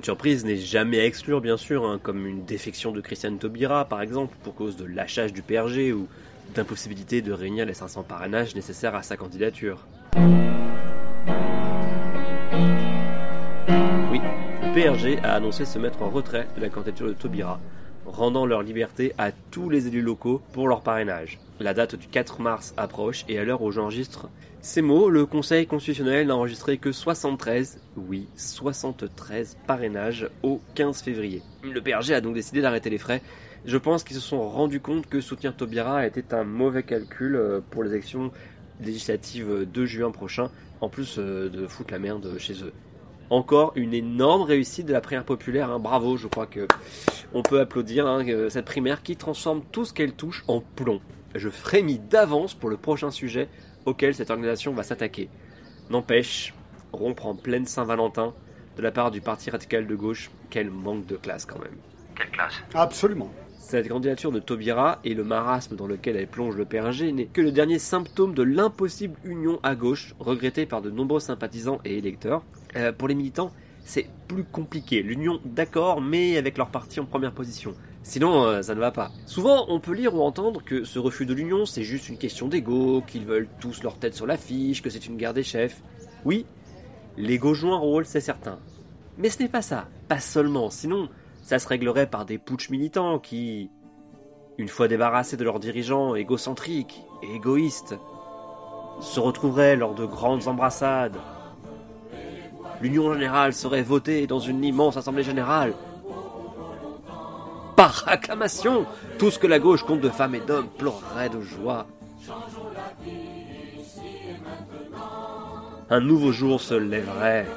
Une surprise n'est jamais à exclure, bien sûr, hein, comme une défection de Christiane Taubira, par exemple, pour cause de lâchage du PRG ou d'impossibilité de réunir les 500 parrainages nécessaires à sa candidature. Oui, le PRG a annoncé se mettre en retrait de la candidature de Taubira, rendant leur liberté à tous les élus locaux pour leur parrainage. La date du 4 mars approche et à l'heure où j'enregistre ces mots, le Conseil constitutionnel n'a enregistré que 73, oui, 73 parrainages au 15 février. Le PRG a donc décidé d'arrêter les frais. Je pense qu'ils se sont rendus compte que soutenir Taubira était un mauvais calcul euh, pour les élections législatives de juin prochain, en plus euh, de foutre la merde chez eux. Encore une énorme réussite de la primaire populaire, hein. bravo, je crois que on peut applaudir hein, cette primaire qui transforme tout ce qu'elle touche en plomb. Je frémis d'avance pour le prochain sujet auquel cette organisation va s'attaquer. N'empêche, rompre en pleine Saint-Valentin de la part du parti radical de gauche, quel manque de classe quand même. Quelle classe? Absolument. Cette candidature de Taubira et le marasme dans lequel elle plonge le PRG n'est que le dernier symptôme de l'impossible union à gauche, regrettée par de nombreux sympathisants et électeurs. Euh, pour les militants, c'est plus compliqué. L'union, d'accord, mais avec leur parti en première position. Sinon, euh, ça ne va pas. Souvent, on peut lire ou entendre que ce refus de l'union, c'est juste une question d'ego, qu'ils veulent tous leur tête sur l'affiche, que c'est une guerre des chefs. Oui, l'ego joue un rôle, c'est certain. Mais ce n'est pas ça, pas seulement, sinon, ça se réglerait par des putsch militants qui, une fois débarrassés de leurs dirigeants égocentriques et égoïstes, se retrouveraient lors de grandes embrassades. L'union générale serait votée dans une immense assemblée générale, par acclamation, tout ce que la gauche compte de femmes et d'hommes pleurerait de joie. Un nouveau jour se lèverait.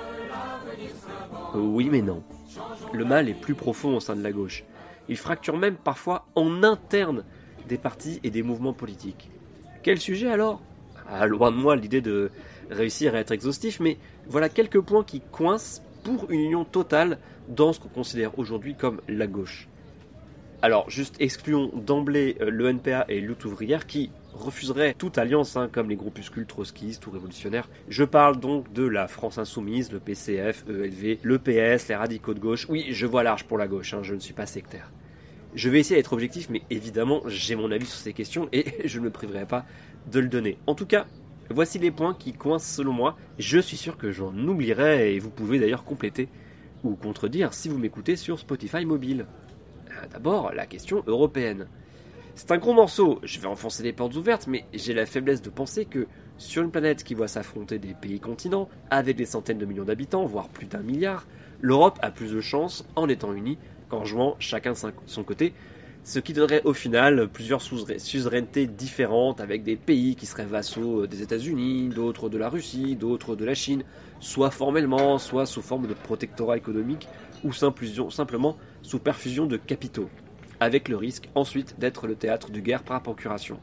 Oui mais non. Le mal est plus profond au sein de la gauche. Il fracture même parfois en interne des partis et des mouvements politiques. Quel sujet alors? Ah, Loin de moi l'idée de réussir à être exhaustif, mais voilà quelques points qui coincent pour une union totale dans ce qu'on considère aujourd'hui comme la gauche. Alors, juste excluons d'emblée euh, le NPA et Lutte qui refuseraient toute alliance, hein, comme les groupuscules trotskistes ou révolutionnaires. Je parle donc de la France Insoumise, le PCF, ELV, le PS, les radicaux de gauche. Oui, je vois large pour la gauche, hein, je ne suis pas sectaire. Je vais essayer d'être objectif, mais évidemment, j'ai mon avis sur ces questions et je ne me priverai pas de le donner. En tout cas, voici les points qui coincent selon moi. Je suis sûr que j'en oublierai et vous pouvez d'ailleurs compléter ou contredire si vous m'écoutez sur Spotify mobile. D'abord, la question européenne. C'est un gros morceau, je vais enfoncer les portes ouvertes, mais j'ai la faiblesse de penser que, sur une planète qui voit s'affronter des pays-continents, avec des centaines de millions d'habitants, voire plus d'un milliard, l'Europe a plus de chances en étant unie qu'en jouant chacun son côté, ce qui donnerait au final plusieurs suzerainetés différentes avec des pays qui seraient vassaux des États-Unis, d'autres de la Russie, d'autres de la Chine, soit formellement, soit sous forme de protectorat économique ou simplement sous perfusion de capitaux, avec le risque ensuite d'être le théâtre de guerre par procuration.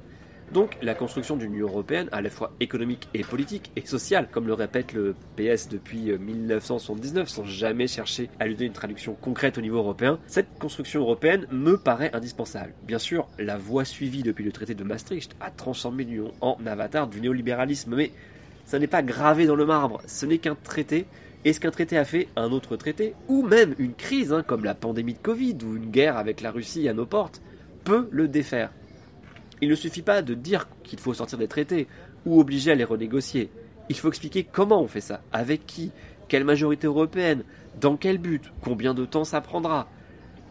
Donc la construction d'une Union européenne, à la fois économique et politique et sociale, comme le répète le PS depuis 1979 sans jamais chercher à lui donner une traduction concrète au niveau européen, cette construction européenne me paraît indispensable. Bien sûr, la voie suivie depuis le traité de Maastricht a transformé l'Union en avatar du néolibéralisme, mais ça n'est pas gravé dans le marbre, ce n'est qu'un traité est-ce qu'un traité a fait un autre traité, ou même une crise, hein, comme la pandémie de Covid ou une guerre avec la Russie à nos portes, peut le défaire? Il ne suffit pas de dire qu'il faut sortir des traités, ou obliger à les renégocier. Il faut expliquer comment on fait ça, avec qui, quelle majorité européenne, dans quel but, combien de temps ça prendra.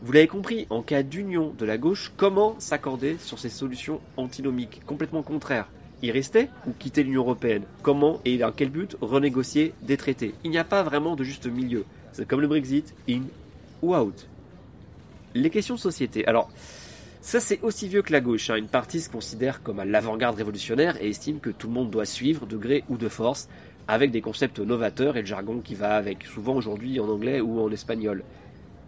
Vous l'avez compris, en cas d'union de la gauche, comment s'accorder sur ces solutions antinomiques, complètement contraires? Y rester ou quitter l'Union Européenne? Comment et dans quel but renégocier des traités? Il n'y a pas vraiment de juste milieu. C'est comme le Brexit, in ou out. Les questions de société. Alors, ça c'est aussi vieux que la gauche. Hein. Une partie se considère comme à l'avant-garde révolutionnaire et estime que tout le monde doit suivre de gré ou de force, avec des concepts novateurs et le jargon qui va avec, souvent aujourd'hui en anglais ou en espagnol.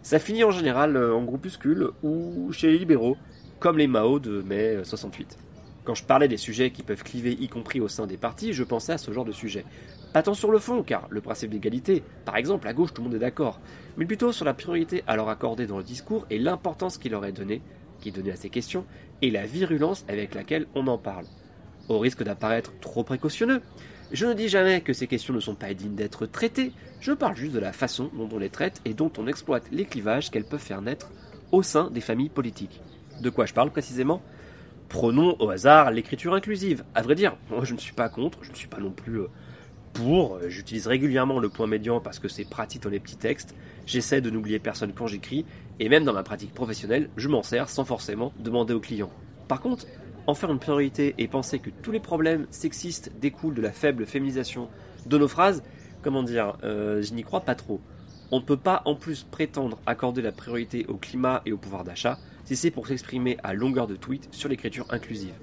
Ça finit en général euh, en groupuscule ou chez les libéraux, comme les Mao de mai 68. Quand je parlais des sujets qui peuvent cliver, y compris au sein des partis, je pensais à ce genre de sujet. Pas tant sur le fond, car le principe d'égalité, par exemple, à gauche tout le monde est d'accord, mais plutôt sur la priorité à leur accorder dans le discours et l'importance qu'il leur est donnée, qui est donnée à ces questions, et la virulence avec laquelle on en parle. Au risque d'apparaître trop précautionneux, je ne dis jamais que ces questions ne sont pas dignes d'être traitées, je parle juste de la façon dont on les traite et dont on exploite les clivages qu'elles peuvent faire naître au sein des familles politiques. De quoi je parle précisément? Prenons au hasard l'écriture inclusive. À vrai dire, moi je ne suis pas contre, je ne suis pas non plus euh, pour. J'utilise régulièrement le point médian parce que c'est pratique dans les petits textes. J'essaie de n'oublier personne quand j'écris, et même dans ma pratique professionnelle, je m'en sers sans forcément demander au client. Par contre, en faire une priorité et penser que tous les problèmes sexistes découlent de la faible féminisation de nos phrases, comment dire, euh, je n'y crois pas trop. On ne peut pas en plus prétendre accorder la priorité au climat et au pouvoir d'achat pour s'exprimer à longueur de tweet sur l'écriture inclusive.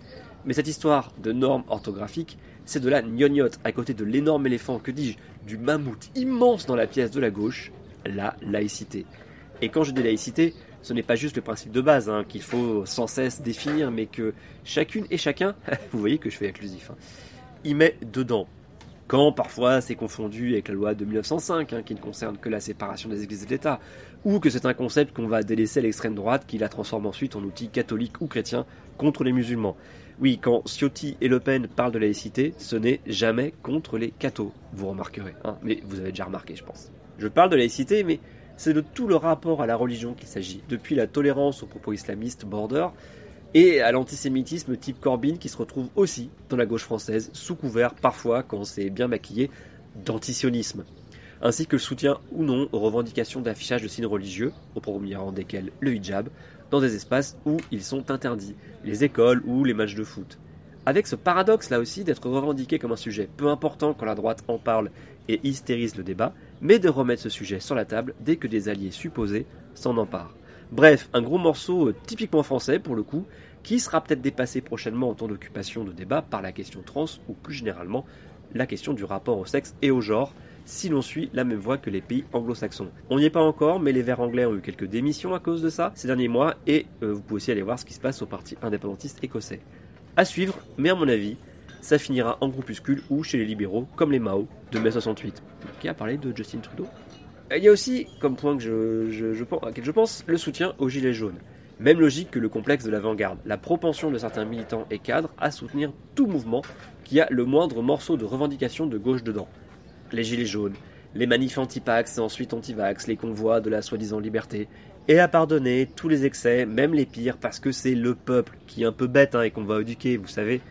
Mais cette histoire de normes orthographiques, c'est de la gnognotte à côté de l'énorme éléphant, que dis-je, du mammouth immense dans la pièce de la gauche, la laïcité. Et quand je dis laïcité, ce n'est pas juste le principe de base hein, qu'il faut sans cesse définir, mais que chacune et chacun, vous voyez que je fais inclusif, hein, y met dedans. Quand parfois c'est confondu avec la loi de 1905, hein, qui ne concerne que la séparation des églises et de l'État, ou que c'est un concept qu'on va délaisser à l'extrême droite qui la transforme ensuite en outil catholique ou chrétien contre les musulmans. Oui, quand Ciotti et Le Pen parlent de laïcité, ce n'est jamais contre les cathos, vous remarquerez, hein, mais vous avez déjà remarqué, je pense. Je parle de laïcité, mais c'est de tout le rapport à la religion qu'il s'agit, depuis la tolérance aux propos islamistes border et à l'antisémitisme type Corbyn qui se retrouve aussi dans la gauche française, sous couvert parfois, quand c'est bien maquillé, d'antisionisme ainsi que le soutien ou non aux revendications d'affichage de signes religieux, au premier rang desquels le hijab, dans des espaces où ils sont interdits, les écoles ou les matchs de foot. Avec ce paradoxe là aussi d'être revendiqué comme un sujet peu important quand la droite en parle et hystérise le débat, mais de remettre ce sujet sur la table dès que des alliés supposés s'en emparent. Bref, un gros morceau euh, typiquement français pour le coup, qui sera peut-être dépassé prochainement en temps d'occupation de débat par la question trans ou plus généralement la question du rapport au sexe et au genre, si l'on suit la même voie que les pays anglo-saxons. On n'y est pas encore, mais les Verts anglais ont eu quelques démissions à cause de ça ces derniers mois, et euh, vous pouvez aussi aller voir ce qui se passe au parti indépendantiste écossais. À suivre, mais à mon avis, ça finira en groupuscule ou chez les libéraux, comme les Mao de mai 68. Qui a parlé de Justin Trudeau? Il y a aussi, comme point que je, je, je, je pense, le soutien aux Gilets jaunes. Même logique que le complexe de l'avant-garde, la propension de certains militants et cadres à soutenir tout mouvement qui a le moindre morceau de revendication de gauche dedans les gilets jaunes, les manifs anti-pax et ensuite anti-vax, les convois de la soi-disant liberté, et à pardonner tous les excès, même les pires, parce que c'est le peuple qui est un peu bête hein, et qu'on va éduquer, vous savez.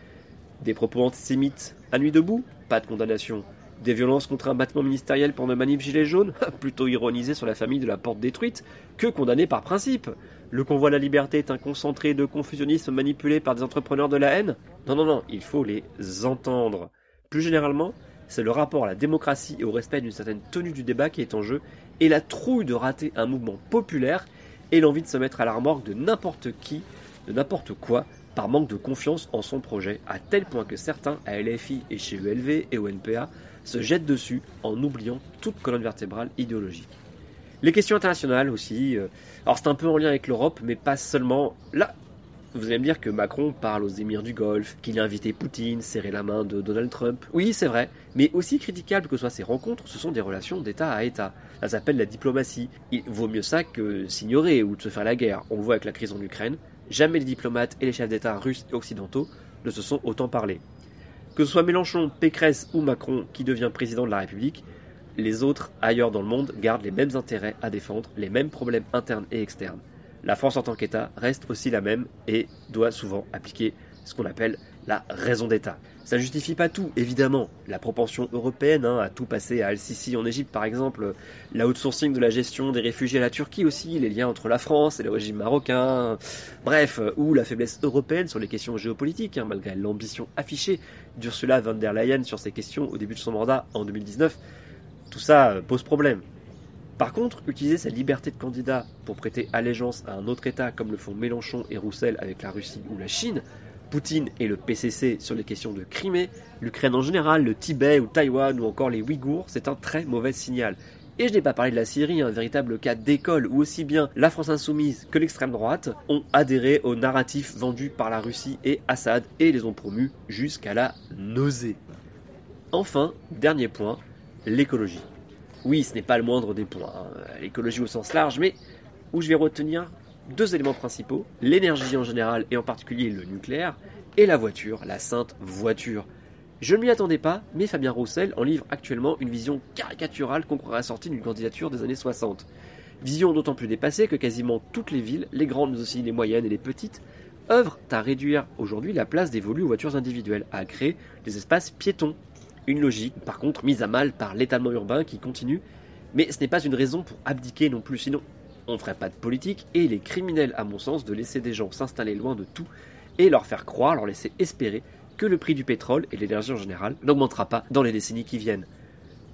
Des propos antisémites à nuit debout, pas de condamnation. Des violences contre un battement ministériel pour une manif gilet jaune, plutôt ironisé sur la famille de la porte détruite que condamné par principe. Le convoi de la liberté est un concentré de confusionnisme manipulé par des entrepreneurs de la haine Non, non, non, il faut les entendre. Plus généralement, c'est le rapport à la démocratie et au respect d'une certaine tenue du débat qui est en jeu, et la trouille de rater un mouvement populaire et l'envie de se mettre à la remorque de n'importe qui, de n'importe quoi, par manque de confiance en son projet, à tel point que certains à LFI et chez ELV et au NPA se jettent dessus en oubliant toute colonne vertébrale idéologique. Les questions internationales aussi, euh, alors c'est un peu en lien avec l'Europe, mais pas seulement. Là, vous allez me dire que Macron parle aux émirs du Golfe, qu'il a invité Poutine, serré la main de Donald Trump. Oui, c'est vrai. Mais aussi critiquable que soient ces rencontres, ce sont des relations d'État à État. Ça s'appelle la diplomatie. Il vaut mieux ça que s'ignorer ou de se faire la guerre. On le voit avec la crise en Ukraine. Jamais les diplomates et les chefs d'État russes et occidentaux ne se sont autant parlé. Que ce soit Mélenchon, Pécresse ou Macron qui devient président de la République, les autres ailleurs dans le monde gardent les mêmes intérêts à défendre, les mêmes problèmes internes et externes. La France en tant qu'État reste aussi la même et doit souvent appliquer ce qu'on appelle la raison d'État. Ça ne justifie pas tout, évidemment. La propension européenne hein, à tout passer à Al-Sisi en Égypte, par exemple, l'outsourcing de la gestion des réfugiés à la Turquie aussi, les liens entre la France et le régime marocain, bref, ou la faiblesse européenne sur les questions géopolitiques, hein, malgré l'ambition affichée d'Ursula von der Leyen sur ces questions au début de son mandat en 2019, tout ça pose problème. Par contre, utiliser sa liberté de candidat pour prêter allégeance à un autre État comme le font Mélenchon et Roussel avec la Russie ou la Chine, Poutine et le PCC sur les questions de Crimée, l'Ukraine en général, le Tibet ou Taïwan ou encore les Ouïghours, c'est un très mauvais signal. Et je n'ai pas parlé de la Syrie, un véritable cas d'école où aussi bien la France insoumise que l'extrême droite ont adhéré au narratif vendu par la Russie et Assad et les ont promus jusqu'à la nausée. Enfin, dernier point, l'écologie. Oui, ce n'est pas le moindre des points, hein. l'écologie au sens large, mais où je vais retenir deux éléments principaux, l'énergie en général et en particulier le nucléaire, et la voiture, la sainte voiture. Je ne m'y attendais pas, mais Fabien Roussel en livre actuellement une vision caricaturale qu'on croirait sortie d'une candidature des années 60. Vision d'autant plus dépassée que quasiment toutes les villes, les grandes mais aussi les moyennes et les petites, œuvrent à réduire aujourd'hui la place dévolue aux voitures individuelles, à créer des espaces piétons. Une logique, par contre, mise à mal par l'étalement urbain qui continue, mais ce n'est pas une raison pour abdiquer non plus, sinon on ne ferait pas de politique, et il est criminel à mon sens de laisser des gens s'installer loin de tout et leur faire croire, leur laisser espérer que le prix du pétrole et l'énergie en général n'augmentera pas dans les décennies qui viennent.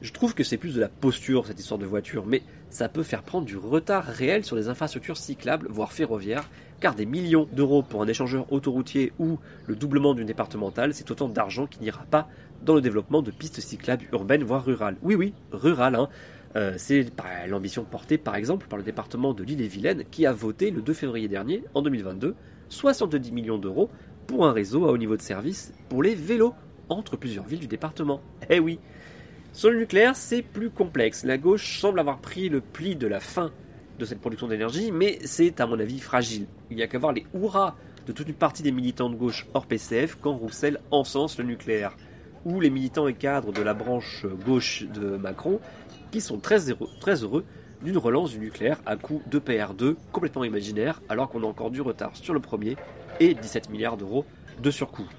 Je trouve que c'est plus de la posture cette histoire de voiture, mais ça peut faire prendre du retard réel sur les infrastructures cyclables, voire ferroviaires, car des millions d'euros pour un échangeur autoroutier ou le doublement d'une départementale, c'est autant d'argent qui n'ira pas dans le développement de pistes cyclables urbaines, voire rurales. Oui, oui, rurales, hein. Euh, c'est l'ambition portée par exemple par le département de l'île-et-Vilaine qui a voté le 2 février dernier, en 2022, 70 millions d'euros pour un réseau à haut niveau de service pour les vélos entre plusieurs villes du département. Eh oui Sur le nucléaire, c'est plus complexe. La gauche semble avoir pris le pli de la fin de cette production d'énergie, mais c'est à mon avis fragile. Il n'y a qu'à voir les hurrahs de toute une partie des militants de gauche hors PCF quand Roussel encense le nucléaire, ou les militants et cadres de la branche gauche de Macron qui sont très heureux, d'une relance du nucléaire à coût de PR2 complètement imaginaire alors qu'on a encore du retard sur le premier et 17 milliards d'euros de surcoût.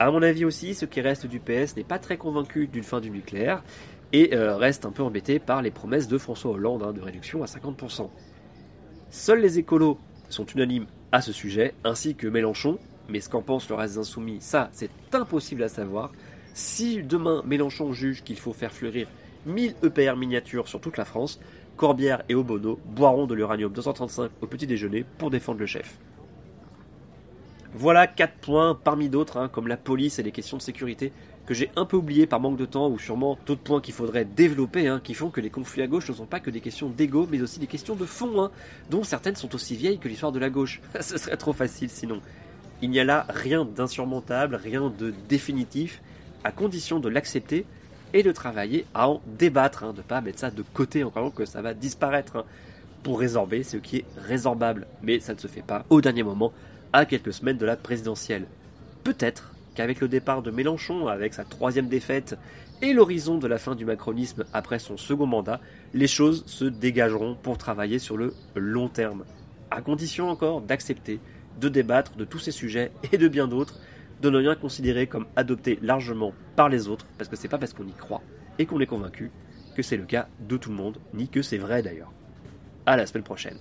À mon avis aussi, ce qui reste du PS n'est pas très convaincu d'une fin du nucléaire et euh, reste un peu embêté par les promesses de François Hollande hein, de réduction à 50%. Seuls les écolos sont unanimes à ce sujet, ainsi que Mélenchon, mais ce qu'en pense le reste des insoumis, ça c'est impossible à savoir. Si demain Mélenchon juge qu'il faut faire fleurir 1000 EPR miniatures sur toute la France, Corbière et Obono boiront de l'uranium 235 au petit déjeuner pour défendre le chef. Voilà 4 points parmi d'autres, hein, comme la police et les questions de sécurité, que j'ai un peu oublié par manque de temps, ou sûrement d'autres points qu'il faudrait développer, hein, qui font que les conflits à gauche ne sont pas que des questions d'ego, mais aussi des questions de fond, hein, dont certaines sont aussi vieilles que l'histoire de la gauche. Ce serait trop facile sinon. Il n'y a là rien d'insurmontable, rien de définitif, à condition de l'accepter et de travailler à en débattre, hein, de ne pas mettre ça de côté encore que ça va disparaître hein, pour résorber ce qui est résorbable. Mais ça ne se fait pas au dernier moment, à quelques semaines de la présidentielle. Peut-être qu'avec le départ de Mélenchon, avec sa troisième défaite et l'horizon de la fin du macronisme après son second mandat, les choses se dégageront pour travailler sur le long terme. À condition encore d'accepter de débattre de tous ces sujets et de bien d'autres de ne rien considérer comme adopté largement par les autres, parce que c'est pas parce qu'on y croit et qu'on est convaincu que c'est le cas de tout le monde, ni que c'est vrai d'ailleurs. À la semaine prochaine.